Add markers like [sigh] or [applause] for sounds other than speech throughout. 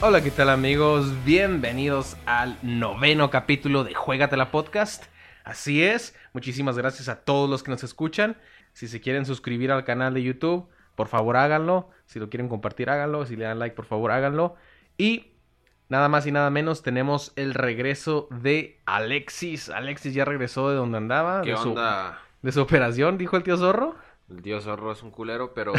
Hola, ¿qué tal amigos? Bienvenidos al noveno capítulo de Juegatela Podcast. Así es, muchísimas gracias a todos los que nos escuchan. Si se quieren suscribir al canal de YouTube, por favor háganlo. Si lo quieren compartir, háganlo. Si le dan like, por favor háganlo. Y nada más y nada menos, tenemos el regreso de Alexis. Alexis ya regresó de donde andaba. ¿Qué de su- onda? de su operación, dijo el tío Zorro. El tío Zorro es un culero, pero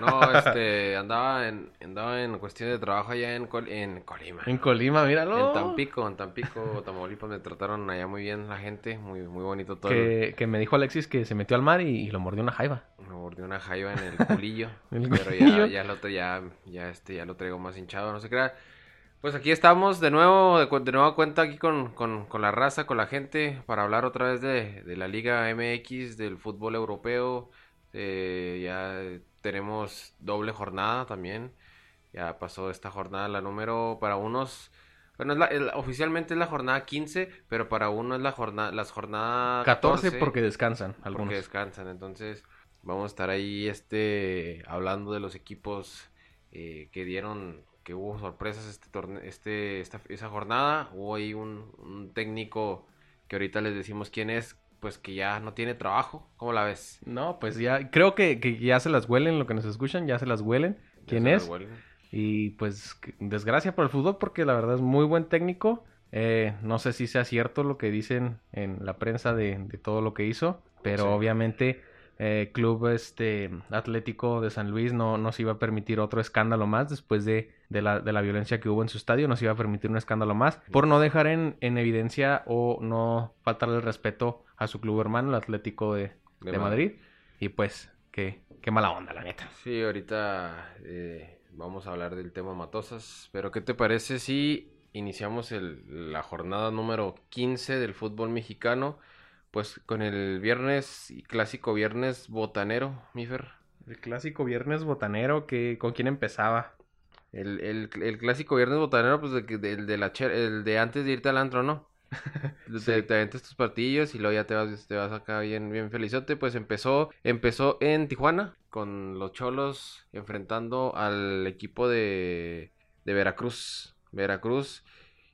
no, [laughs] este, andaba en, andaba en cuestión de trabajo allá en, Col- en Colima. En Colima, míralo. En Tampico, en Tampico, Tamaulipas, me trataron allá muy bien la gente, muy, muy bonito todo. el- Que, que me dijo Alexis que se metió al mar y, y lo mordió una jaiba. Me mordió una jaiba en el culillo, [laughs] El pero culillo. ya, ya lo, tra- ya, ya, este, ya lo traigo más hinchado, no se crea. Pues aquí estamos de nuevo, de, de nueva cuenta aquí con, con, con la raza, con la gente, para hablar otra vez de, de la Liga MX, del fútbol europeo. Eh, ya tenemos doble jornada también. Ya pasó esta jornada, la número para unos. Bueno, es la- el- oficialmente es la jornada 15, pero para uno es la jornada, las jornadas 14 porque descansan algunos. porque descansan. Entonces, vamos a estar ahí este hablando de los equipos eh, que dieron, que hubo sorpresas este torneo, este, esta, esa jornada. Hubo ahí un, un técnico que ahorita les decimos quién es, pues que ya no tiene trabajo. ¿Cómo la ves? No, pues ya, creo que, que ya se las huelen lo que nos escuchan, ya se las huelen. ¿Quién es? Y pues desgracia por el fútbol porque la verdad es muy buen técnico. Eh, no sé si sea cierto lo que dicen en la prensa de, de todo lo que hizo, pero Sí. obviamente eh, Club este, Atlético de San Luis no, no se iba a permitir otro escándalo más después de, de la, de la violencia que hubo en su estadio, no se iba a permitir un escándalo más por no dejar en, en evidencia o no faltarle el respeto a su club hermano, el Atlético de, De de Madrid. Madrid. Y pues, qué, qué mala onda, la neta. Sí, ahorita eh, vamos a hablar del tema Matosas, pero ¿qué te parece si iniciamos el- la jornada número 15 del fútbol mexicano? Pues con el viernes, clásico viernes botanero, Mifer. El clásico viernes botanero, que ¿con quién empezaba? El, el, el clásico viernes botanero, pues de, que- del de la el de antes de irte al antro, ¿no? [laughs] Te, Sí. te aventas tus partidos y luego ya te vas, te vas acá bien, bien felizote. Pues empezó, empezó en Tijuana con los Cholos enfrentando al equipo de, de Veracruz. Veracruz.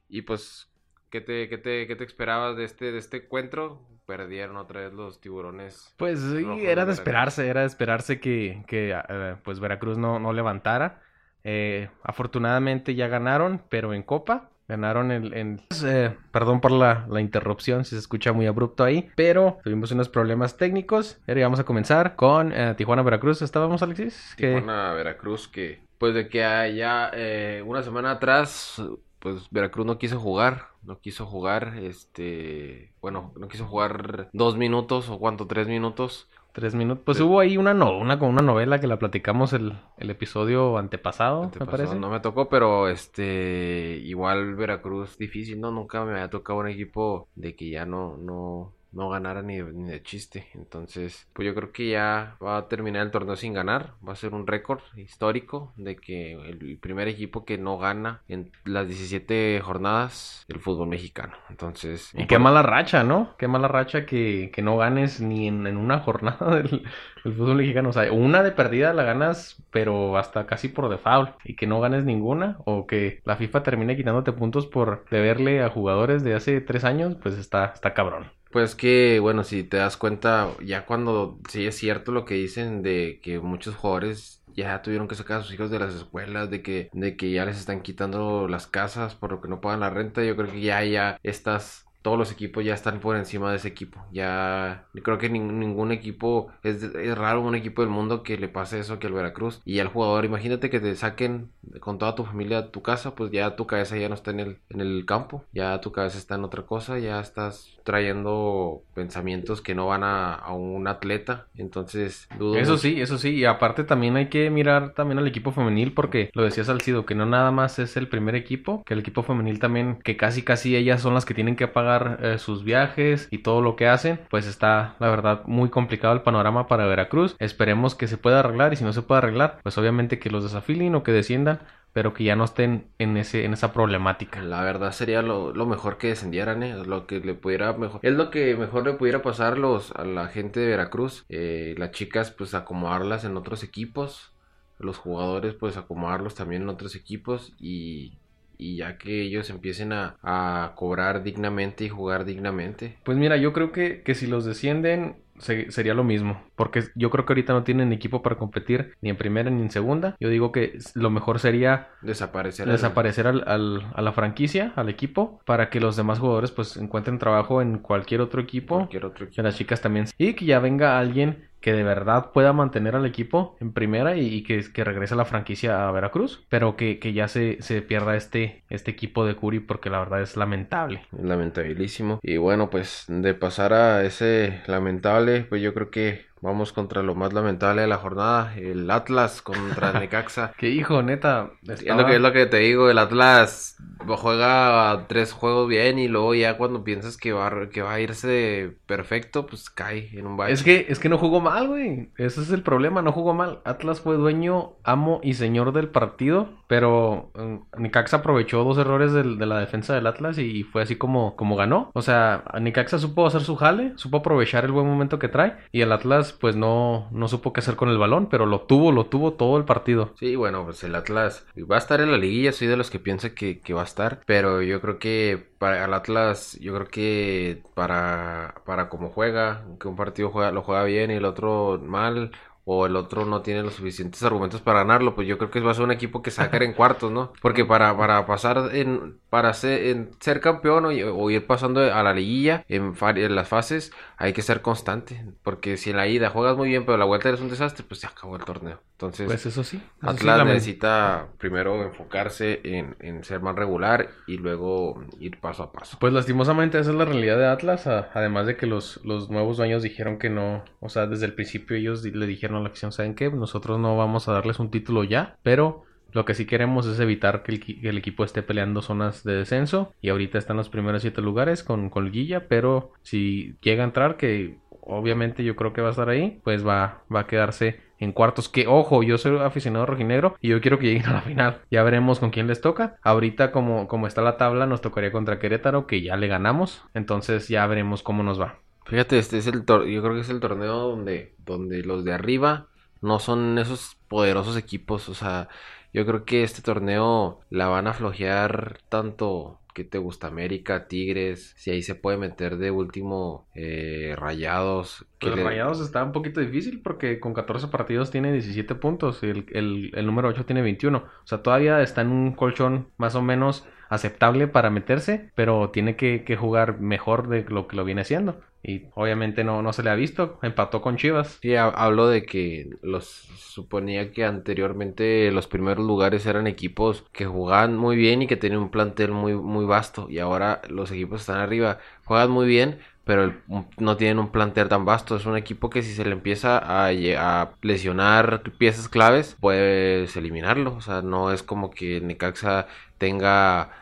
Y pues, ¿qué te, qué te, qué te esperabas de este, de este encuentro? Perdieron otra vez los tiburones. Pues sí, era de esperarse, era de esperarse que, que eh, pues Veracruz no, no levantara. Eh, afortunadamente ya ganaron, pero en Copa. Ganaron el... en- eh, perdón por la, la interrupción, si se escucha muy abrupto ahí. Pero tuvimos unos problemas técnicos. Pero ya vamos a comenzar con eh, Tijuana-Veracruz. ¿Estábamos, Alexis? Que- Tijuana, Veracruz, que pues de que allá eh, una semana atrás, pues Veracruz no quiso jugar, no quiso jugar, este, bueno, no quiso jugar dos minutos o cuánto, tres minutos. Tres minutos. Pues Sí. hubo ahí una, no, una, novela que la platicamos el, el episodio antepasado, Antepasado, me parece. No me tocó, pero este, igual Veracruz difícil, ¿no? Nunca me había tocado un equipo de que ya no, no, no ganara ni, ni de chiste. Entonces, pues yo creo que ya va a terminar el torneo sin ganar. Va a ser un récord histórico de que el primer equipo que no gana en las 17 jornadas del fútbol mexicano. Entonces, Y qué mala racha, ¿no? Qué mala racha que, que no ganes ni en, en una jornada [laughs] del, del fútbol mexicano. O sea, una de perdida la ganas, pero hasta casi por default. Y que no ganes ninguna. O que la FIFA termine quitándote puntos por deberle a jugadores de hace tres años, pues está, está cabrón. Pues que, bueno, si te das cuenta, ya cuando sí es cierto lo que dicen de que muchos jugadores ya tuvieron que sacar a sus hijos de las escuelas, de que, de que ya les están quitando las casas por lo que no pagan la renta, yo creo que ya, ya estas, todos los equipos ya están por encima de ese equipo. Ya, creo que nin- ningún equipo, es, es raro un equipo del mundo que le pase eso que al Veracruz. Y al jugador, imagínate que te saquen con toda tu familia a tu casa, pues ya tu cabeza ya no está en el, en el campo, ya tu cabeza está en otra cosa, ya estás trayendo pensamientos que no van a, a un atleta. Entonces, dudo Eso mucho. sí, eso sí. Y aparte también hay que mirar también al equipo femenil porque lo decía Salcido, que no nada más es el primer equipo, que el equipo femenil también, que casi casi ellas son las que tienen que pagar pagar eh, sus viajes y todo lo que hacen, pues está la verdad muy complicado el panorama para Veracruz. Esperemos que se pueda arreglar y si no se puede arreglar, pues obviamente que los desafilen o que desciendan pero que ya no estén en ese en esa problemática. La verdad sería lo, mejor que descendieran, ¿eh? lo que le pudiera mejor, es lo que mejor le pudiera pasar los, a la gente de Veracruz, eh, las chicas pues acomodarlas en otros equipos, los jugadores pues acomodarlos también en otros equipos y y ya que ellos empiecen a, a, cobrar dignamente y jugar dignamente. Pues mira, yo creo que, que si los descienden sería lo mismo. Porque yo creo que ahorita no tienen equipo para competir ni en primera ni en segunda. Yo digo que lo mejor sería desaparecer, desaparecer al, a la franquicia, al equipo, para que los demás jugadores pues encuentren trabajo en cualquier otro equipo. Cualquier otro equipo. Que las chicas también. Y que ya venga alguien que de verdad pueda mantener al equipo en primera y, que, regrese la franquicia a Veracruz, pero que, ya se, se, pierda este, este equipo de Curi porque la verdad es lamentable. Lamentabilísimo. Y bueno, pues de pasar a ese lamentable, pues yo creo que Vamos contra lo más lamentable de la jornada, el Atlas contra [laughs] Necaxa. Qué hijo, neta. Es, lo que, es lo que te digo, el Atlas juega tres juegos bien y luego ya cuando piensas que va, que va a irse perfecto, pues cae en un baile. Es que, es que no jugó mal, güey. Ese es el problema, no jugó mal. Atlas fue dueño, amo y señor del partido, pero mm, Necaxa aprovechó dos errores de, la defensa del Atlas y fue así como, como ganó. O sea, Necaxa supo hacer su jale, supo aprovechar el buen momento que trae y el Atlas pues no, no supo qué hacer con el balón, pero lo tuvo, lo tuvo todo el partido. Sí, bueno, pues el Atlas va a estar en la liguilla, soy de los que piensa que, que va a estar, pero yo creo que para el Atlas, yo creo que para, para como juega, que un partido juega, lo juega bien y el otro mal, o el otro no tiene los suficientes argumentos para ganarlo, pues yo creo que va a ser un equipo que sacar en cuartos, ¿no? Porque para, para pasar en, para ser, en ser campeón o, ir pasando a la liguilla en, en, las fases, hay que ser constante. Porque si en la ida juegas muy bien, pero la vuelta eres un desastre, pues se acabó el torneo. Entonces, pues eso sí. Atlas necesita primero enfocarse en, en, ser más regular y luego ir paso a paso. Pues lastimosamente esa es la realidad de Atlas, además de que los, los nuevos dueños dijeron que no, o sea, desde el principio ellos le dijeron a la afición, ¿saben qué? Nosotros no vamos a darles un título ya, pero lo que sí queremos es evitar que el, equipo esté peleando zonas de descenso. Y ahorita están los primeros siete lugares con Colguilla. Pero si llega a entrar, que obviamente yo creo que va a estar ahí, pues va, va a quedarse en cuartos. Que ojo, yo soy aficionado rojinegro y yo quiero que lleguen a la final. Ya veremos con quién les toca. Ahorita, como, como está la tabla, nos tocaría contra Querétaro, que ya le ganamos. Entonces ya veremos cómo nos va. Fíjate, este es el yo creo que es el torneo donde, donde los de arriba no son esos poderosos equipos. O sea, yo creo que este torneo la van a flojear tanto que te gusta América, Tigres, si ahí se puede meter de último eh, Rayados. Que pues Rayados está un poquito difícil porque con 14 partidos tiene 17 puntos y el, el, número 8 tiene 21. O sea, todavía está en un colchón más o menos aceptable para meterse, pero tiene que, que jugar mejor de lo que lo viene haciendo. Y obviamente no, no se le ha visto. Empató con Chivas. Sí, hablo de que los suponía que anteriormente los primeros lugares eran equipos que jugaban muy bien y que tenían un plantel muy, muy vasto. Y ahora los equipos están arriba, juegan muy bien, pero no tienen un plantel tan vasto. Es un equipo que si se le empieza a, a, lesionar piezas claves, puedes eliminarlo. O sea, no es como que Necaxa tenga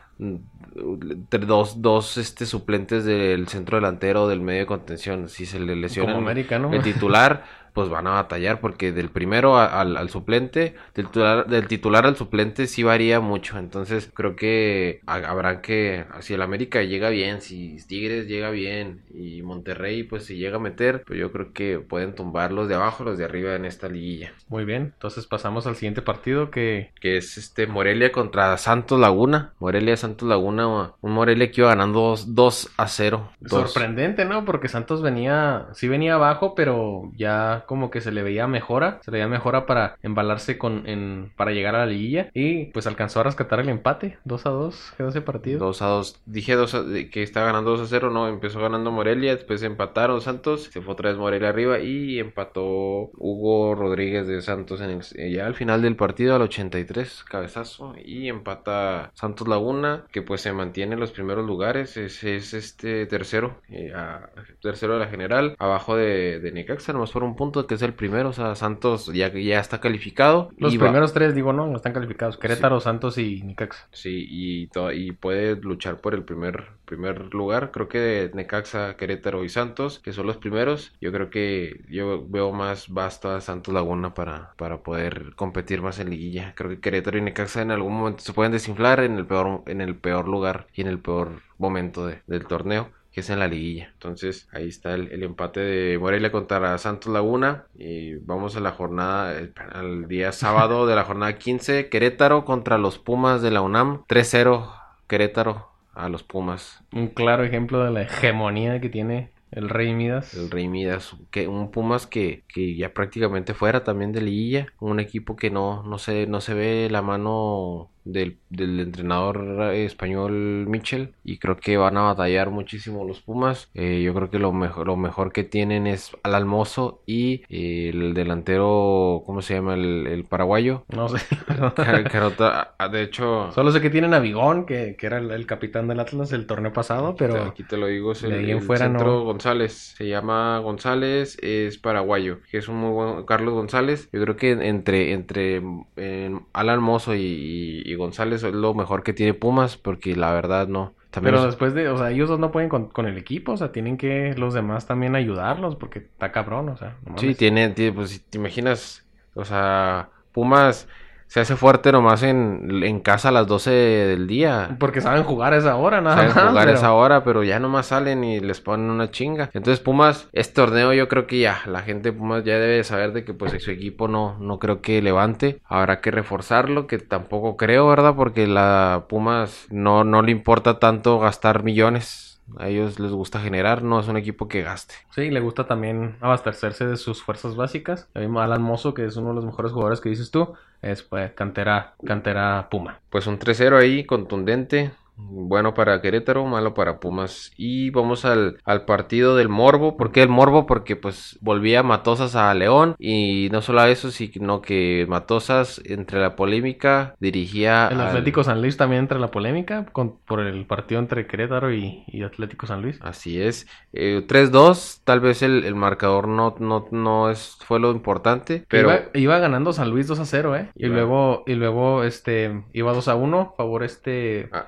dos, dos este, suplentes del centro delantero del medio de contención. Si se le lesiona el titular, [laughs] pues van a batallar porque del primero al, suplente, del titular, del titular al suplente sí varía mucho. Entonces creo que habrán que, si el América llega bien, si Tigres llega bien y Monterrey pues si llega a meter, pues yo creo que pueden tumbar los de abajo, los de arriba en esta liguilla. Muy bien, entonces pasamos al siguiente partido que... Que es este Morelia contra Santos Laguna. Morelia Santos Laguna, un Morelia que iba ganando 2, a 0. Sorprendente, ¿no? Porque Santos venía, sí venía abajo, pero ya como que se le veía mejora, se le veía mejora para embalarse con en, para llegar a la liguilla. Y pues alcanzó a rescatar el empate, 2 a 2 quedó ese partido. 2 a 2, dije 2 que estaba ganando 2 a 0, no, empezó ganando Morelia, después empataron Santos, se fue otra vez Morelia arriba y empató Hugo Rodríguez de Santos en el, ya al final del partido al 83, cabezazo y empata Santos Laguna que pues se mantiene en los primeros lugares, es, es este tercero, eh, tercero de la general, abajo de, de Necaxa, nomás por un punto que es el primero. O sea, Santos ya, ya está calificado. Los va- primeros tres, digo, no, no están calificados. Querétaro, Santos y Nicaxa. Sí, y, y puede luchar por el primer, primer lugar. Creo que Necaxa, Querétaro y Santos, que son los primeros. Yo creo que yo veo más basta Santos Laguna para, para poder competir más en liguilla. Creo que Querétaro y Necaxa en algún momento se pueden desinflar en el peor, en el peor lugar y en el peor momento de- del torneo. Que es en la liguilla. Entonces, ahí está el, el empate de Morelia contra Santos Laguna. Y vamos a la jornada, eh, al día [laughs] sábado de la jornada 15. Querétaro contra los Pumas de la UNAM. 3-0 Querétaro a los Pumas. Un claro ejemplo de la hegemonía que tiene el Rey Midas. El Rey Midas, que un Pumas que, que ya prácticamente fuera también de liguilla, un equipo que no, no se, no se ve la mano del, del entrenador español Mitchell y creo que van a batallar muchísimo los Pumas. Eh, yo creo que lo mejor, lo mejor que tienen es al Almozo y eh, el delantero, ¿cómo se llama? El, el paraguayo. No sé. [laughs] Car- Carota, ah, de hecho, Solo sé que tienen a Bigón, que, que era el, el capitán del Atlas el torneo pasado, pero Aquí te lo digo, es el, fuera centro no. González. Se llama González, es paraguayo, que es un muy buen Carlos González. Yo creo que entre, entre eh, Alan Mozo y, y- y González es lo mejor que tiene Pumas, porque la verdad no. También pero es- después de, o sea, ellos dos no pueden con, con el equipo, o sea, tienen que los demás también ayudarlos, porque está cabrón, o sea. no sí, tiene, tiene, pues si te imaginas, o sea, Pumas se hace fuerte nomás en, en casa a las 12 del día. Porque saben jugar a esa hora, nada Saben más. jugar pero- a esa hora, pero ya nomás salen y les ponen una chinga. Entonces Pumas, este torneo yo creo que ya, la gente de Pumas ya debe saber de que pues su equipo no, no creo que levante. Habrá que reforzarlo, que tampoco creo, ¿verdad? Porque la Pumas no, no le importa tanto gastar millones. A ellos les gusta generar, no es un equipo que gaste. Sí, le gusta también abastecerse de sus fuerzas básicas. El mismo Alan Mozo, que es uno de los mejores jugadores que dices tú, es pues cantera, cantera Puma. Pues un 3-0 ahí, contundente. Bueno para Querétaro, malo para Pumas. Y vamos al, al partido del Morbo. ¿Por qué el Morbo? Porque pues volvía Matosas a León. Y no solo eso, sino que Matosas, entre la polémica, dirigía El al- Atlético San Luis también entra en la polémica con- por el partido entre Querétaro y, y Atlético San Luis. Así es. Eh, 3-2, tal vez el, el marcador no, no, no es, fue lo importante. Pero Iba, iba ganando San Luis 2 a 0, ¿eh? Y luego, y luego este, iba 2 a 1, favor este... ah,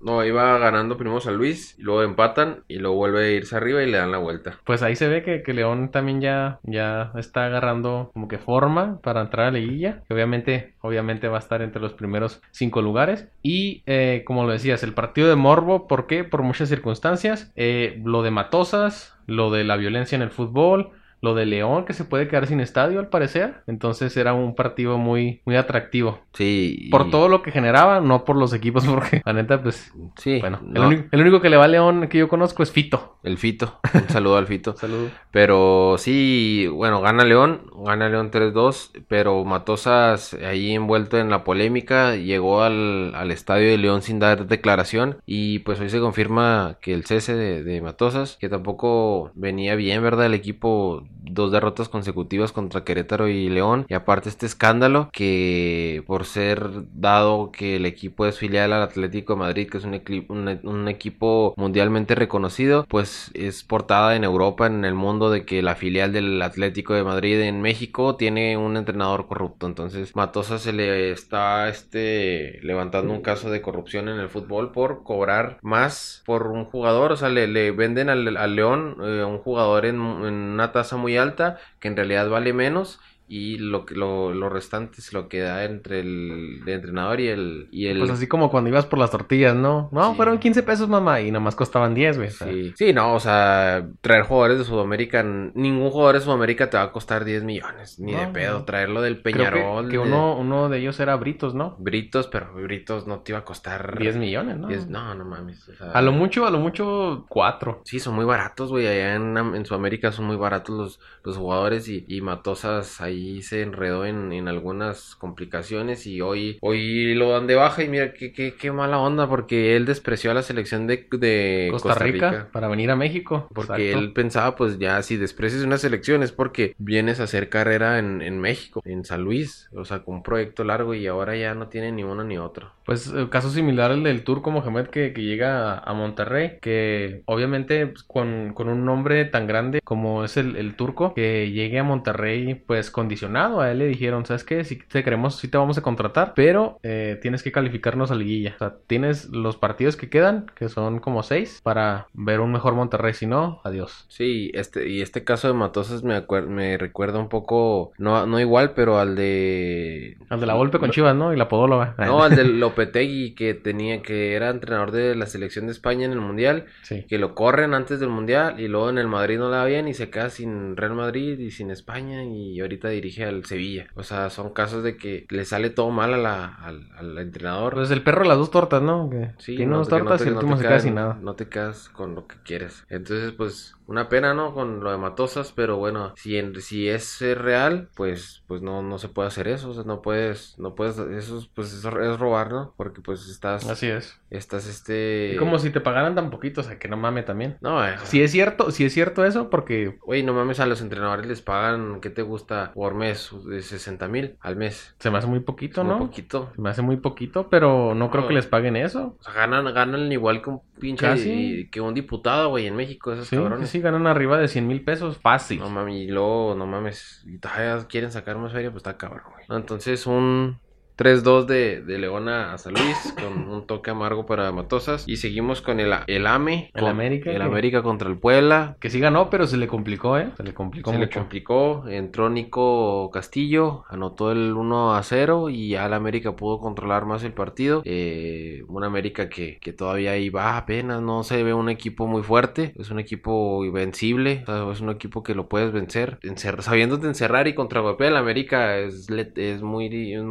No, iba ganando primero San Luis. Y luego empatan. Y luego vuelve a irse arriba y le dan la vuelta. Pues ahí se ve que, que León también ya, ya está agarrando como que forma para entrar a la liguilla. Que obviamente, obviamente va a estar entre los primeros cinco lugares. Y eh, como lo decías, el partido de Morbo, ¿por qué? Por muchas circunstancias. Eh, lo de Matosas, lo de la violencia en el fútbol. Lo de León, que se puede quedar sin estadio al parecer. Entonces era un partido muy, muy atractivo. Sí. y- Por todo lo que generaba, no por los equipos, [laughs] porque la neta, pues, Sí. bueno, el, único, el único que le va a León que yo conozco es Fito. El Fito. Un saludo al Fito. [laughs] Saludos. Pero sí, bueno, gana León, gana León 3-2, pero Matosas ahí envuelto en la polémica, llegó al, al estadio de León sin dar declaración y pues hoy se confirma que el cese de, de Matosas, que tampoco venía bien, ¿verdad? El equipo, dos derrotas consecutivas contra Querétaro y León y aparte este escándalo que por ser dado que el equipo es filial al Atlético de Madrid, que es un, un- un equipo mundialmente reconocido, pues es portada en Europa, en el mundo, de que la filial del Atlético de Madrid en México tiene un entrenador corrupto. Entonces, Matosa se le está este, levantando un caso de corrupción en el fútbol por cobrar más por un jugador. O sea, le, le venden al, al León eh, un jugador en, en una tasa muy alta que en realidad vale menos. Y lo, que- lo, lo restante se lo queda entre el, el entrenador y el... Y el Pues así como cuando ibas por las tortillas, ¿no? No, Sí. fueron 15 pesos, mamá, y nada más costaban 10, güey. Sí. sí, no, o sea, traer jugadores de Sudamérica, ningún jugador de Sudamérica te va a costar 10 millones, ni de pedo. no. Traerlo del creo que- Peñarol, que, de uno, uno de ellos era Britos, ¿no? Britos, pero Britos no te iba a costar 10 millones, ¿no? 10 no, no mames. o sea, A lo mucho, a lo mucho, 4. Sí, son muy baratos, güey. Allá en, en Sudamérica son muy baratos los, los jugadores y, y Matosas ahí ahí se enredó en, en algunas complicaciones y hoy, hoy lo dan de baja y mira qué, qué, qué mala onda porque él despreció a la selección de, de Costa, Rica, para venir a México. Porque Exacto. él pensaba, pues ya, si desprecias una selección es porque vienes a hacer carrera en, en México, en San Luis, o sea, con un proyecto largo y ahora ya no tiene ni uno ni otro. Pues eh, caso similar al del Turco Mohamed que, que llega a, Monterrey, que obviamente pues, con, con un nombre tan grande como es el, el Turco, que llegue a Monterrey pues condicionado, a él le dijeron, ¿sabes qué? Si te queremos, si te vamos a contratar, pero eh, tienes que calificarnos a liguilla. O sea, tienes los partidos que quedan, que son como seis, para ver un mejor Monterrey, si no, adiós. Sí, este, y este caso de Matosas me, me recuerda un poco, no, no igual, pero al de... Al de la golpe con Chivas, ¿no? Y la podóloga. [laughs] No, al de Lopetegui, que tenía, que era entrenador de la selección de España en el Mundial, Sí. que lo corren antes del Mundial y luego en el Madrid no le va bien y se queda sin Real Madrid y sin España y ahorita dirige al Sevilla. O sea, son casos de que le sale todo mal a la, al, al entrenador. Pues el perro las dos tortas, ¿no? Que Sí, tiene no, dos que no tortas te- y el no último se queda sin nada. No te quedas con lo que quieres. Entonces, pues, una pena, ¿no? Con lo de Matosas, pero bueno, si en, si es real, pues, pues no, no se puede hacer eso. O sea, no puedes, no puedes, eso es, pues es, es robar, ¿no? Porque pues estás, Así es. estás este. Y como si te pagaran tan poquito, o sea, que no mame también. No, eh, Si es cierto, si es cierto eso, porque Oye, no mames, a los entrenadores les pagan, ¿qué te gusta? Por mes, de 60 mil al mes. se me hace muy poquito, Es muy ¿no? poquito. Se me hace muy poquito, pero no creo No. que les paguen eso. O sea, ganan, ganan igual que un pinche, Casi. que un diputado, güey, en México, esos Sí, cabrones. sí, sí, ganan arriba de 100 mil pesos fácil. No mames, y luego, no mames, y todavía quieren sacar más feria, pues está cabrón, güey. No, Entonces, un 3-2 de, de León a San Luis, con un toque amargo para Matosas. Y seguimos con el, el AME. El con- América, El que- América contra el Puebla. Que sí ganó, pero se le complicó, ¿eh? Se le complicó Se le complicó, entró Nico Castillo, anotó el 1 a 0 y ya el América pudo controlar más el partido. Eh, un América que, que todavía iba apenas, no se ve un equipo muy fuerte, es un equipo invencible, o sea, es un equipo que lo puedes vencer, Encer- sabiéndote encerrar y contragolpear el América es, es muy, es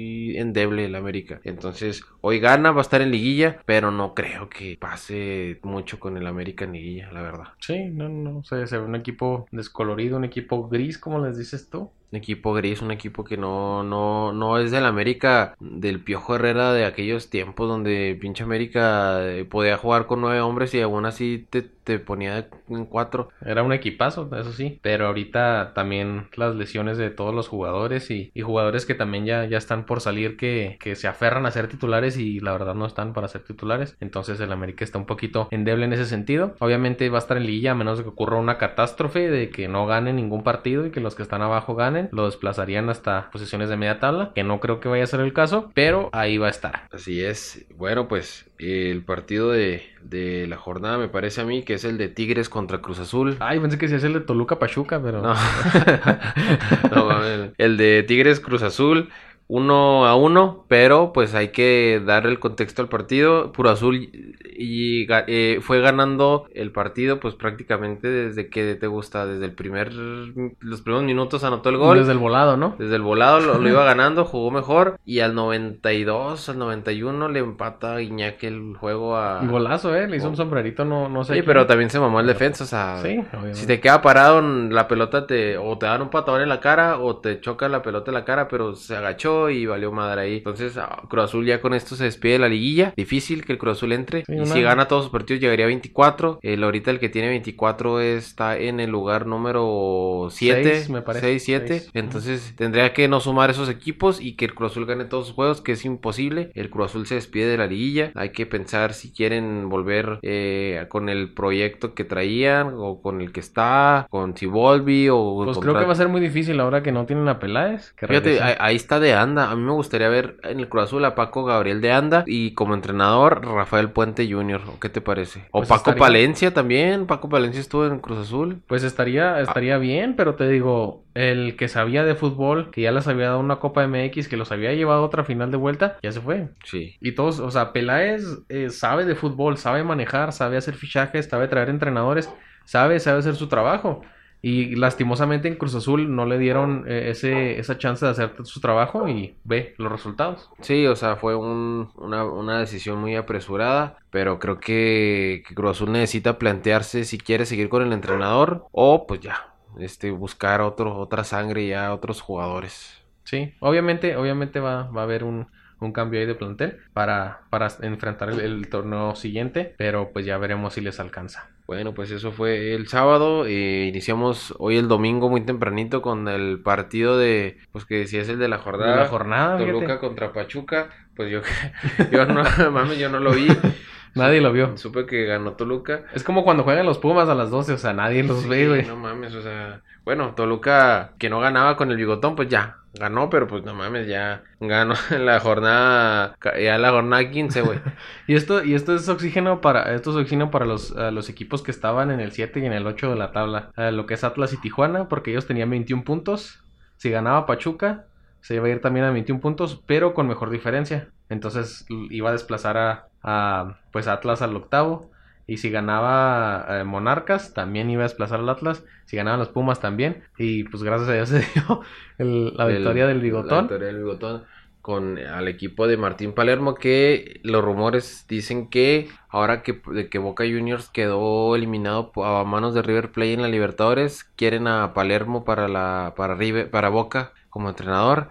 muy endeble el América. Entonces, hoy gana, va a estar en liguilla, pero no creo que pase mucho con el América en liguilla, la verdad. Sí, no, no, se, se ve un equipo descolorido, un equipo gris, como les dices tú. Un equipo gris, un equipo que no, no, no es del América, del Piojo Herrera de aquellos tiempos donde pinche América eh, podía jugar con nueve hombres y aún así te, te ponía en cuatro. Era un equipazo, eso sí. Pero ahorita también las lesiones de todos los jugadores y, y jugadores que también ya, ya están por salir que, que se aferran a ser titulares y la verdad no están para ser titulares. Entonces el América está un poquito endeble en ese sentido. Obviamente va a estar en liguilla a menos de que ocurra una catástrofe de que no gane ningún partido y que los que están abajo ganen. Lo desplazarían hasta posiciones de media tabla, que no creo que vaya a ser el caso, pero ahí va a estar. Así es. Bueno, pues el partido de, de la jornada me parece a mí que es el de Tigres contra Cruz Azul. Ay, pensé que se hacía el de Toluca Pachuca, pero... No. [laughs] No, el de Tigres Cruz Azul. Uno a uno, pero pues hay que dar el contexto al partido. Puro Azul y, ga- eh, fue ganando el partido pues prácticamente desde que te gusta, desde el primer, los primeros minutos anotó el gol. Desde el volado, ¿no? Desde el volado lo, lo iba [laughs] ganando, jugó mejor y al 92, al 91 le empata Iñaki el juego a... Y Golazo, ¿eh? Le hizo un sombrerito, no, no sé. Sí, quién. pero también se mamó el defensa, o sea... Sí, obviamente. Si te queda parado, la pelota te o te dan un patadón en la cara o te choca la pelota en la cara, pero se agachó y valió madre ahí. Entonces, ah, Cruz Azul ya con esto se despide de la liguilla. Difícil que el Cruz Azul entre. Sí, y si gana todos sus partidos, llegaría a 24. El, ahorita el que tiene 24 está en el lugar número 7, Seis, me parece. 6, 7. Seis. Entonces, tendría que no sumar esos equipos y que el Cruz Azul gane todos sus juegos, que es imposible. El Cruz Azul se despide de la liguilla. Hay que pensar si quieren volver eh, con el proyecto que traían o con el que está, con Sibolvi o Pues creo que va a ser muy difícil ahora que no tienen a Peláez. Que Fíjate, ahí, ahí está de Anda. A mí me gustaría ver en el Cruz Azul a Paco Gabriel de Anda y como entrenador Rafael Puente Jr. ¿O ¿Qué te parece? O Pues Paco estaría- Palencia también. Paco Palencia estuvo en Cruz Azul. Pues estaría, estaría bien, pero te digo, el que sabía de fútbol, que ya les había dado una Copa MX, que los había llevado a otra final de vuelta, ya se fue. Sí. Y todos, o sea, Peláez eh, sabe de fútbol, sabe manejar, sabe hacer fichajes, sabe traer entrenadores, sabe, sabe hacer su trabajo. Y lastimosamente en Cruz Azul no le dieron eh, ese, esa chance de hacer su trabajo y ve los resultados. Sí, o sea, fue un- una, una decisión muy apresurada, pero creo que, que Cruz Azul necesita plantearse si quiere seguir con el entrenador o pues ya. este, buscar otro, otra sangre ya, otros jugadores. Sí, obviamente, obviamente va, va a haber un, un cambio ahí de plantel para, para enfrentar el, el torneo siguiente, pero pues ya veremos si les alcanza. Bueno, pues eso fue el sábado. eh, iniciamos hoy el domingo muy tempranito con el partido de, pues que si es el de la jornada. De la jornada, fíjate. Toluca contra Pachuca. Pues yo, [laughs] yo no, [laughs] mames, yo no lo vi. [laughs] Nadie lo vio. Supe que ganó Toluca. Es como cuando juegan los Pumas a las 12, o sea, nadie los Sí, ve, güey. No mames, o sea, bueno, Toluca que no ganaba con el bigotón, pues ya, ganó, pero pues no mames, ya ganó [laughs] en la jornada, ya la jornada 15, güey. [laughs] Y esto, y esto es oxígeno para, esto es oxígeno para los, los equipos que estaban en el 7 y en el 8 de la tabla. Lo que es Atlas y Tijuana, porque ellos tenían 21 puntos. Si ganaba Pachuca, se iba a ir también a 21 puntos, pero con mejor diferencia. Entonces iba a desplazar a, a, pues Atlas al octavo. Y si ganaba eh, Monarcas, también iba a desplazar al Atlas. Si ganaban los Pumas, también. Y pues gracias a Dios [laughs] se dio el- la victoria del La Bigotón. victoria del bigotón con al equipo de Martín Palermo que los rumores dicen que ahora que, de que Boca Juniors quedó eliminado a manos de River Plate en la Libertadores, quieren a Palermo para la para River, para Boca como entrenador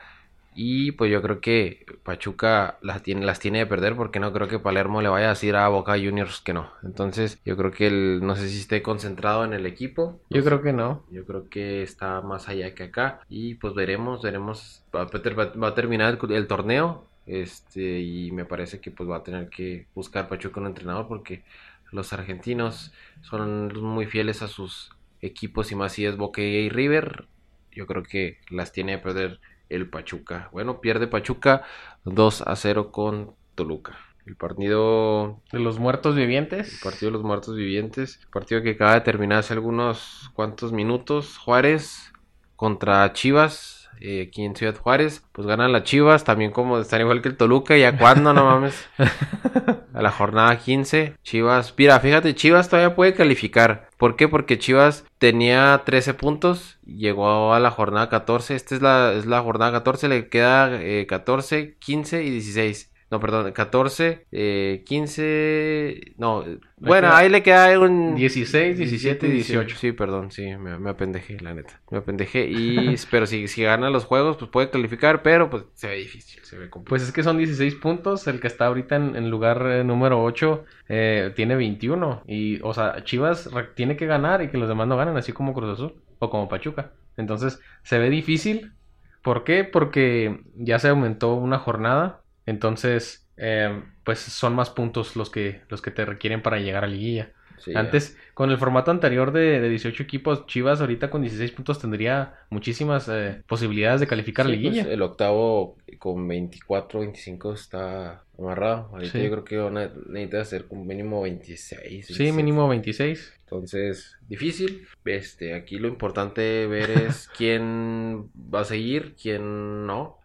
y pues yo creo que Pachuca las tiene las tiene de perder porque no creo que Palermo le vaya a decir a Boca Juniors que no. Entonces, yo creo que él no sé si esté concentrado en el equipo. Yo creo que no. Yo creo que está más allá que acá. Y pues veremos, veremos. Va, a ter- va- va a terminar el, el torneo. Este, y me parece que pues va a tener que buscar Pachuca un entrenador porque los argentinos son muy fieles a sus equipos y más si es Boca y River. Yo creo que las tiene de perder el Pachuca. Bueno, pierde Pachuca 2 a 0 con Toluca. El partido De los muertos vivientes. el partido de los muertos vivientes. Partido que acaba de terminar hace algunos cuantos minutos. Juárez contra Chivas. Eh, aquí en Ciudad Juárez. Pues ganan las Chivas. También como están igual que el Toluca. ¿Ya cuándo? No mames. [laughs] A la jornada 15. Chivas. Mira, fíjate, Chivas todavía puede calificar. ¿Por qué? Porque Chivas tenía 13 puntos. Llegó a la jornada 14. Esta es la, es la jornada 14. Le queda eh, 14, 15 y 16. No, perdón, 14, eh, 15. No, bueno, ahí le queda un. 16, 17 y 18. Sí, perdón, sí, me, me apendejé, la neta. Me apendejé. Y, [laughs] pero si, si gana los juegos, pues puede calificar, pero pues se ve difícil, se ve complicado. Pues es que son 16 puntos. El que está ahorita en, en lugar eh, número 8 eh, tiene 21. Y, o sea, Chivas tiene que ganar y que los demás no ganen, así como Cruz Azul o como Pachuca. Entonces, se ve difícil. ¿Por qué? Porque ya se aumentó una jornada. Entonces, eh, pues son más puntos los que, los que te requieren para llegar a liguilla. Sí, Antes, con el formato anterior de, de 18 equipos, Chivas ahorita con 16 puntos tendría muchísimas eh, posibilidades de calificar a Sí, liguilla. pues, el octavo con 24, 25 está amarrado. Ahorita Sí. yo creo que van a- hacer como mínimo 26. Sí, 27. mínimo 26. Entonces, difícil. Este, aquí lo importante ver es [laughs] quién va a seguir, quién no.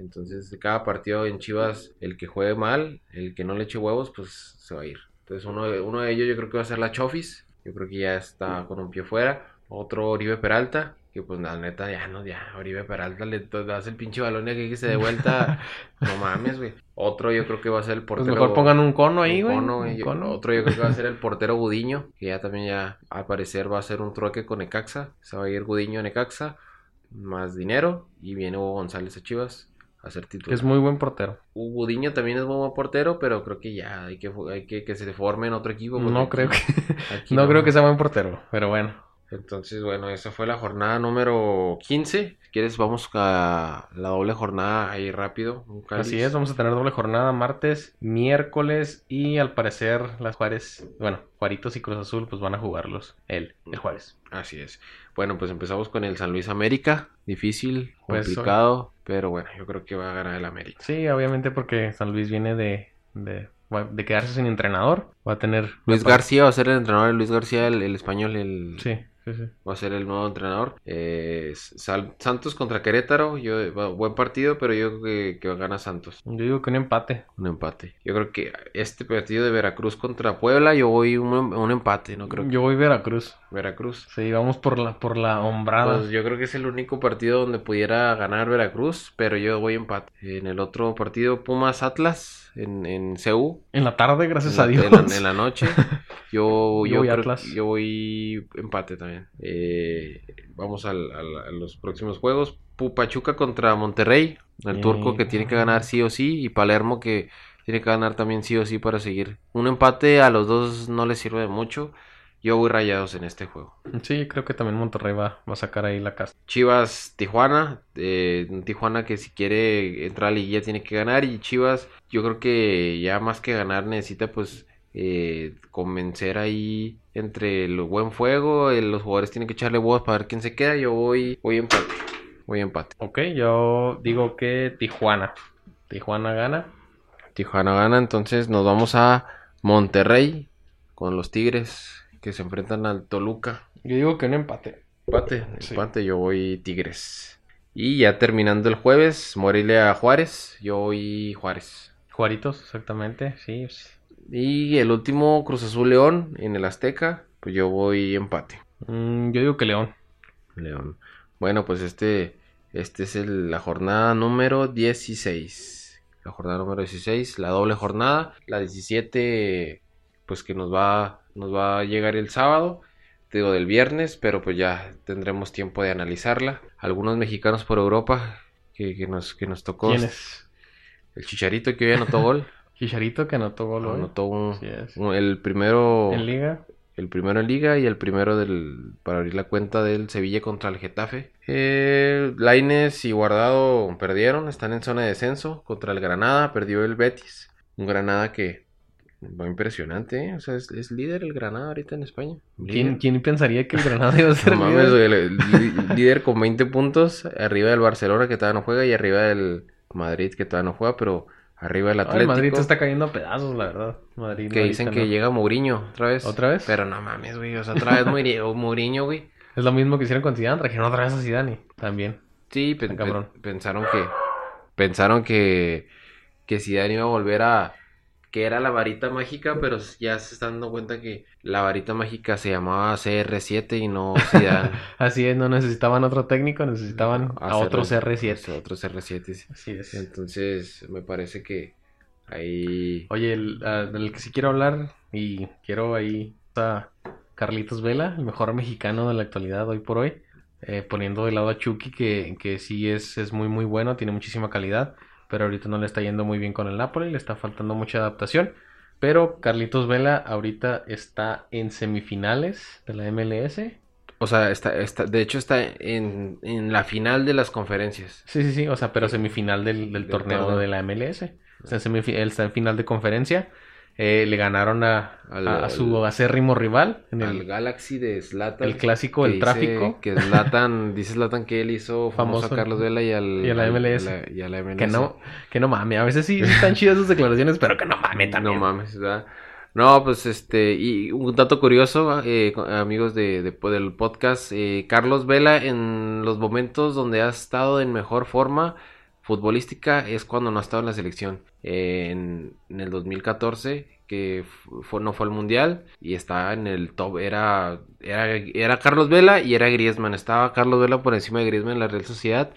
Entonces, cada partido en Chivas, el que juegue mal, el que no le eche huevos, pues se va a ir. Entonces, uno de, uno de ellos yo creo que va a ser la Chofis. Yo creo que ya está con un pie fuera. Otro Oribe Peralta, que pues la neta, ya no, ya, Oribe Peralta le das el pinche balón y aquí que se dé vuelta. [laughs] no mames, güey. Otro yo creo que va a ser el Pues portero. mejor pongan un cono ahí, güey. cono, Un güey. Yo- cono. Otro yo creo que va a ser [laughs] el portero Gudiño, que ya también ya al parecer va a ser un trueque con Necaxa. Se va a ir Gudiño a Necaxa, más dinero, y viene Hugo González a Chivas a ser titular. Es muy buen portero. Hugo Gudiño también es muy buen portero, pero creo que ya hay que, hay que que se forme en otro equipo. No creo que, [laughs] no creo que sea buen portero, pero bueno. Entonces, bueno, esa fue la jornada número 15. Si quieres, vamos a la doble jornada ahí rápido. Así es, vamos a tener doble jornada martes, miércoles y al parecer las Juárez, bueno, Juaritos y Cruz Azul pues van a jugarlos, él, el Juárez. Así es. Bueno, pues empezamos con el San Luis América. Difícil, Pues, complicado, pero bueno, yo creo que va a ganar el América. Sí, obviamente porque San Luis viene de, de, de quedarse sin entrenador, va a tener... Luis García va a ser el entrenador, Luis García, el, el español, el, Sí, va a ser el nuevo entrenador. Eh, Sal- Santos contra Querétaro, yo, va- buen partido, pero yo creo que, que gana Santos. Yo digo que un empate. Un empate. Yo creo que este partido de Veracruz contra Puebla, yo voy un, un empate, no creo que Yo voy Veracruz. Veracruz. Sí, vamos por la, por la hombrada. Pues yo creo que es el único partido donde pudiera ganar Veracruz, pero yo voy empate. En el otro partido, Pumas Atlas, en, en CU. En la tarde, gracias en a Dios. En la, en la noche. [laughs] Yo, Yo yo, voy creo- Atlas. yo voy empate también. Eh, vamos al- al- a los próximos juegos. Pachuca contra Monterrey. El Bien. turco que tiene que ganar sí o sí. Y Palermo que tiene que ganar también sí o sí para seguir. Un empate a los dos no les sirve de mucho. Yo voy rayados en este juego. Sí, creo que también Monterrey va, va a sacar ahí la casa. Chivas, Tijuana. eh, Tijuana que si quiere entrar a la liguilla tiene que ganar. Y Chivas, yo creo que ya más que ganar necesita pues eh, convencer ahí entre el buen fuego. eh, los jugadores tienen que echarle voz para ver quién se queda. Yo voy, voy empate. Voy empate. Ok, yo digo que Tijuana. Tijuana gana. Tijuana gana, entonces nos vamos a Monterrey con los Tigres que se enfrentan al Toluca. Yo digo que un empate. Empate, Sí. empate, yo voy Tigres. Y ya terminando el jueves, Morelia Juárez, yo voy Juárez. Juaritos, exactamente, sí. Y el último, Cruz Azul León, en el Azteca, pues yo voy empate. Mm, yo digo que León. León. Bueno, pues este, este es el- la jornada número 16. La jornada número 16, la doble jornada. La 17, pues que nos va, nos va a llegar el sábado. Digo, del viernes, pero pues ya tendremos tiempo de analizarla. Algunos mexicanos por Europa que, que nos, que nos tocó. ¿Quién es? El Chicharito que hoy anotó gol. [laughs] Chicharito que anotó gol hoy. anotó un- un- el primero. En Liga. El primero en Liga y el primero del, para abrir la cuenta del Sevilla contra el Getafe. Eh, Laines y Guardado perdieron, están en zona de descenso contra el Granada, perdió el Betis. Un Granada que va impresionante, ¿eh? o sea, es, es líder el Granada ahorita en España. ¿Quién, quién pensaría que el Granada iba a ser No mames, líder? güey, el- el líder con 20 puntos, arriba del Barcelona que todavía no juega y arriba del Madrid que todavía no juega, pero arriba del Atlético. Madrid se está cayendo a pedazos, la verdad. Madrid Que dicen que llega Mourinho otra vez. ¿Otra vez? Pero no mames, güey. O sea, otra vez [laughs] Mourinho, güey. Es lo mismo que hicieron con Zidane, trajeron otra vez a Zidane también. Sí, cabrón. pen- pensaron que pensaron que que Zidane iba a volver a que era la varita mágica, pero ya se están dando cuenta que la varita mágica se llamaba CR7 y no Zidane. [laughs] Así es, no necesitaban otro técnico, necesitaban a otro CR7. Ese Otro CR7. sí. Así es. Entonces, me parece que ahí Oye, el, ah, del que sí quiero hablar y quiero ahí a Carlitos Vela, el mejor mexicano de la actualidad hoy por hoy, eh, poniendo de lado a Chucky que, que sí es, es muy muy bueno, tiene muchísima calidad, pero ahorita no le está yendo muy bien con el Napoli, le está faltando mucha adaptación. Pero Carlitos Vela ahorita está en semifinales de la MLS. o sea, está, está de hecho está en, en la final de las conferencias. Sí, sí, sí, o sea, pero semifinal del, del Del torneo torneo. de la MLS. Semifi- él está en final de conferencia. Eh, le ganaron a, Al- a- a su acérrimo rival en Al el, Galaxy de Zlatan. el clásico, el tráfico. Que Zlatan, [laughs] dice Zlatan que él hizo famoso, Famoso. a Carlos Vela y, al, Y a la al- MLS. la- y a la MLS. Que no, que no mames. A veces sí, están chidas sus declaraciones, pero que no mames también. No mames, ¿verdad? No, pues este, y un dato curioso, eh, amigos de, de- del podcast, eh, Carlos Vela en los momentos donde ha estado en mejor forma futbolística es cuando no ha estado en la selección. En, en el 2014, que fu- fue, no fue al Mundial, y estaba en el top, era, era, era Carlos Vela y era Griezmann, estaba Carlos Vela por encima de Griezmann en la Real Sociedad,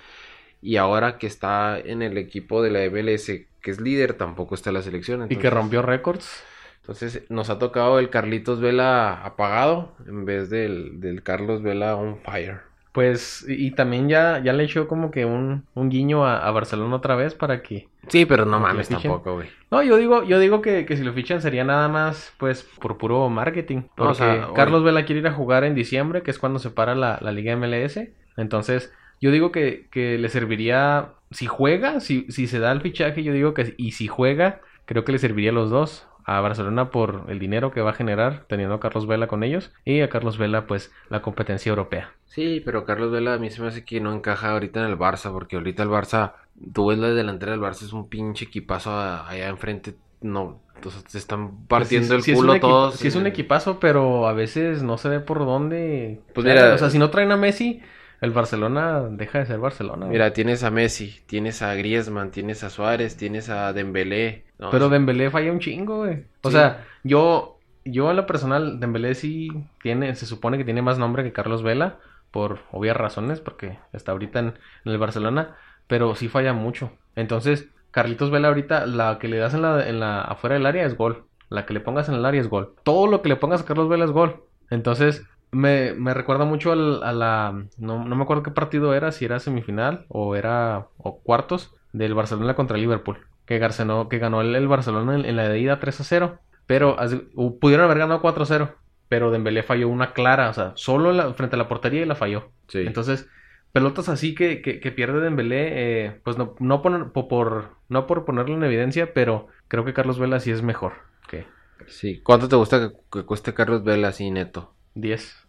y ahora que está en el equipo de la MLS, que es líder, tampoco está en la selección. Y que rompió récords. entonces nos ha tocado el Carlitos Vela apagado en vez del, del Carlos Vela on fire. Pues, y, y también ya, ya le echó como que un, un guiño a, a Barcelona otra vez para que. Sí, pero no mames tampoco, güey. No, yo digo, yo digo que, que si lo fichan sería nada más, pues, por puro marketing. Porque o sea. Carlos Vela quiere ir a jugar en diciembre, que es cuando se para la, la Liga MLS. Entonces, yo digo que, que le serviría, si juega, si, si se da el fichaje, yo digo que, y si juega, creo que le serviría a los dos. A Barcelona por el dinero que va a generar teniendo a Carlos Vela con ellos y a Carlos Vela pues la competencia europea. Sí, pero Carlos Vela a mí se me hace que no encaja ahorita en el Barça, porque ahorita el Barça, tú ves la delantera del Barça, es un pinche equipazo allá enfrente. No, entonces se están partiendo Pues sí el es culo todos. Sí es un equipazo, pero a veces no se ve por dónde. Pues mira- o sea, si no traen a Messi, el Barcelona deja de ser Barcelona. Mira, tienes a Messi, tienes a Griezmann, tienes a Suárez, tienes a Dembélé. No, pero Dembélé falla un chingo, güey. O Sí. sea, yo, yo en lo personal, Dembélé sí tiene, se supone que tiene más nombre que Carlos Vela, por obvias razones, porque está ahorita en, en el Barcelona, pero sí falla mucho. Entonces, Carlitos Vela ahorita, la que le das en la, en la afuera del área es gol. La que le pongas en el área es gol. Todo lo que le pongas a Carlos Vela es gol. Entonces, me, me recuerda mucho al- a la... No, no me acuerdo qué partido era, si era semifinal o era... o cuartos del Barcelona contra Liverpool. Que, Garcenó, que ganó el, el Barcelona en, en la de ida 3 a 0. Pero así- pudieron haber ganado 4 a 0. Pero Dembélé falló una clara, o sea, solo la- frente a la portería y la falló. Sí. Entonces, pelotas así que, que, que pierde Dembélé, eh, pues no, no, poner- po- por, no por ponerlo en evidencia, pero creo que Carlos Vela sí es mejor que Sí. ¿Cuánto te gusta que, que cueste Carlos Vela así neto? 10.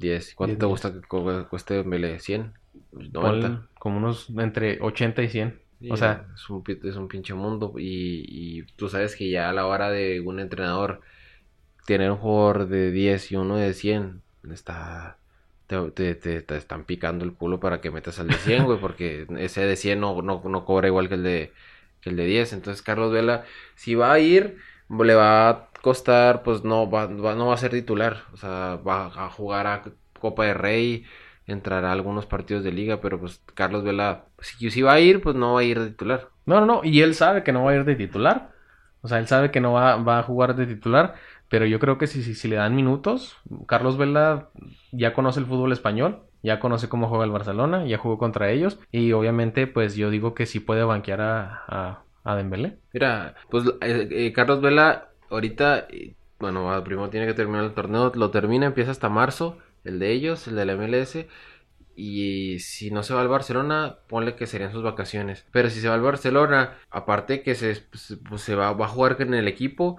10. ¿Cuánto 10, te 10. gusta que cu- cueste Dembélé? ¿100? Ponle 90. como unos entre 80 y 100. Sí, O sea, es un, es un pinche mundo y, y tú sabes que ya a la hora de un entrenador tener un jugador de 10 y uno de 100 está te, te, te- te están picando el culo para que metas al de 100, güey, porque ese de 100 no, no, no cobra igual que el de que el de 10. Entonces Carlos Vela si va a ir le va a costar pues no va, va- no va a ser titular, o sea, va a jugar a Copa de Rey entrará a algunos partidos de liga, pero pues Carlos Vela, si, si va a ir, pues no va a ir de titular. no, no, no. Y él sabe que no va a ir de titular. O sea, él sabe que no va, a jugar de titular. Pero yo creo que si, si, le dan minutos, Carlos Vela ya conoce el fútbol español. Ya conoce cómo juega el Barcelona, ya jugó contra ellos. Y obviamente, pues yo digo que sí puede banquear a, a Dembélé. Mira, pues eh, eh, Carlos Vela ahorita, bueno, primero tiene que terminar el torneo, lo termina, empieza hasta marzo, el de ellos, el de la MLS. Y si no se va al Barcelona, ponle que serían sus vacaciones. Pero si se va al Barcelona, aparte que se, pues, se va, va a jugar en el equipo,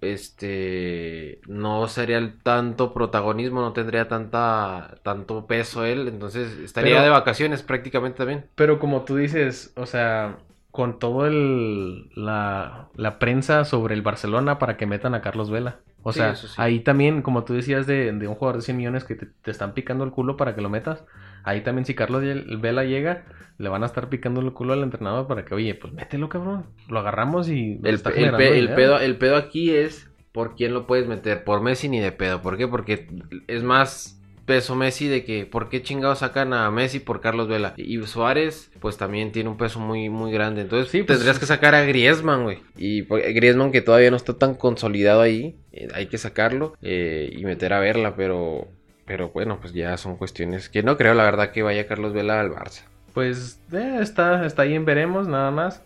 este no sería el tanto protagonismo, no tendría tanta tanto peso él, entonces estaría Pero- de vacaciones prácticamente también. Pero como tú dices, o sea, con todo el la, la prensa sobre el Barcelona para que metan a Carlos Vela. O Sí, sea, sí. ahí también, como tú decías, de, de un jugador de 100 millones que te, te están picando el culo para que lo metas. Ahí también, si Carlos Vela llega, le van a estar picando el culo al entrenador para que, oye, pues mételo, cabrón. Lo agarramos y El, está el generando pe- el dinero". pedo, el pedo aquí es por quién lo puedes meter, por Messi ni de pedo. ¿Por qué? Porque es más peso Messi de que por qué chingados sacan a Messi por Carlos Vela. Y Suárez, pues también tiene un peso muy, muy grande. Entonces Sí, pues- tendrías que sacar a Griezmann, güey. Y pues, Griezmann que todavía no está tan consolidado ahí, eh, hay que sacarlo eh, y meter a verla, pero... Pero bueno, pues ya son cuestiones que no creo, la verdad, que vaya Carlos Vela al Barça. Pues eh, está, está ahí en veremos, nada más.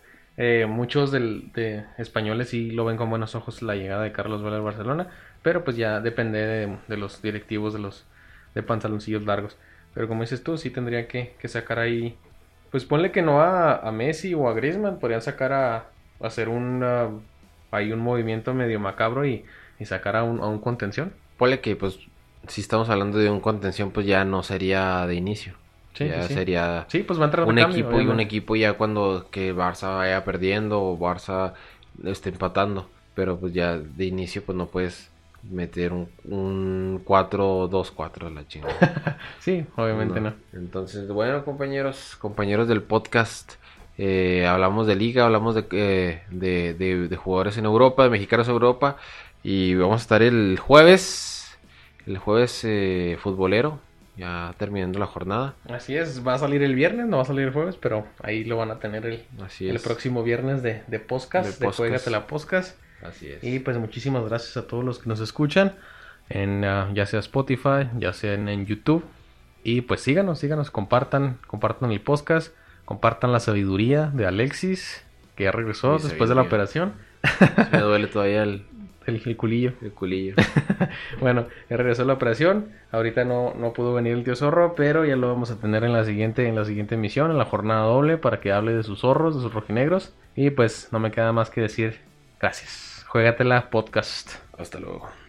Muchos del, de españoles sí lo ven con buenos ojos la llegada de Carlos Vela al Barcelona, pero pues ya depende de, de los directivos de los de pantaloncillos largos. Pero como dices tú, sí tendría que, que sacar ahí, pues ponle que no a, a Messi o a Griezmann, podrían sacar a, a hacer un ahí un movimiento medio macabro y, y sacar a un, a un contención. Ponle que, pues, si estamos hablando de un contención, pues ya no sería de inicio. Sí, ya sí, sería Sí, pues va a entrar un cambio, equipo y un equipo ya cuando que Barça vaya perdiendo o Barça esté empatando. Pero pues ya de inicio pues no puedes meter un, un 4-2-4 a la chingada. [laughs] Sí, obviamente no. Entonces, bueno, compañeros, compañeros del podcast, eh, hablamos de liga, hablamos de, eh, de, de- de jugadores en Europa, de mexicanos en Europa, y vamos a estar el jueves, el jueves eh, futbolero, ya terminando la jornada. Así es, va a salir el viernes, no va a salir el jueves, pero ahí lo van a tener el, Así el próximo viernes de, de podcast, De de, podcast. Juégate la Podcast. Así es. Y pues muchísimas gracias a todos los que nos escuchan, en ah, ya sea Spotify, ya sea en, en YouTube. Y pues síganos, síganos, compartan, compartan el podcast, compartan la sabiduría de Alexis, que ya regresó Mi después de la operación, Me duele todavía el, [laughs] el, el culillo. el culillo. [laughs] Bueno, ya regresó la operación. Ahorita no, no pudo venir el tío zorro, pero ya lo vamos a tener en la siguiente, en la siguiente emisión, en la jornada doble, para que hable de sus zorros, de sus rojinegros. Y pues no me queda más que decir gracias. Juégatela podcast. Hasta luego.